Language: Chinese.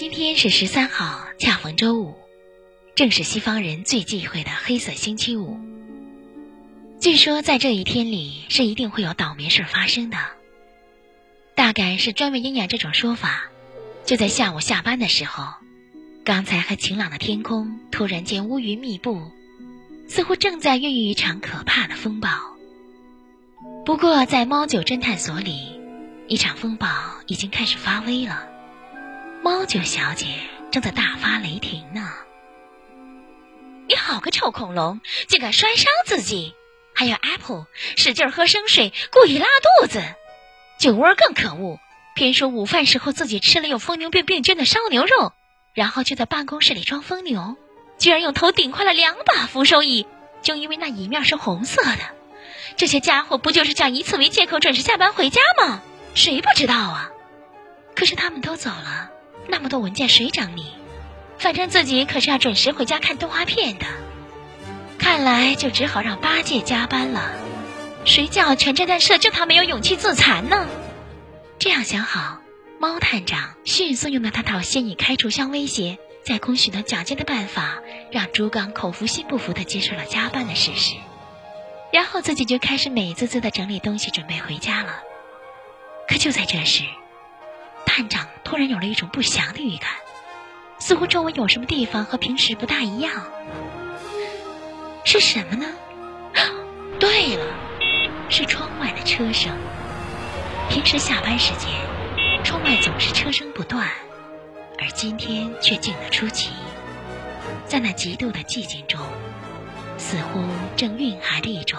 今天是十三号，恰逢周五，正是西方人最忌讳的黑色星期五。据说在这一天里是一定会有倒霉事发生的。大概是专为阴阳这种说法，就在下午下班的时候，刚才还晴朗的天空突然间乌云密布，似乎正在孕育一场可怕的风暴。不过在猫九侦探所里，一场风暴已经开始发威了。猫九小姐正在大发雷霆呢！你好个臭恐龙，竟敢摔伤自己！还有 Apple 使劲喝生水，故意拉肚子；酒窝更可恶，偏说午饭时候自己吃了有疯牛病病菌的烧牛肉，然后就在办公室里装疯牛，居然用头顶坏了两把扶手椅，就因为那椅面是红色的。这些家伙不就是想以此为借口准时下班回家吗？谁不知道啊？可是他们都走了。那么多文件谁整理？反正自己可是要准时回家看动画片的。看来就只好让八戒加班了。谁叫全侦探社就他没有勇气自残呢？这样想好，猫探长迅速用了他套先以开除相威胁，在空许的奖金的办法，让朱刚口服心不服的接受了加班的事实。然后自己就开始美滋滋的整理东西，准备回家了。可就在这时。探长突然有了一种不祥的预感，似乎周围有什么地方和平时不大一样。是什么呢？对了，是窗外的车声。平时下班时间，窗外总是车声不断，而今天却静得出奇。在那极度的寂静中，似乎正蕴含着一种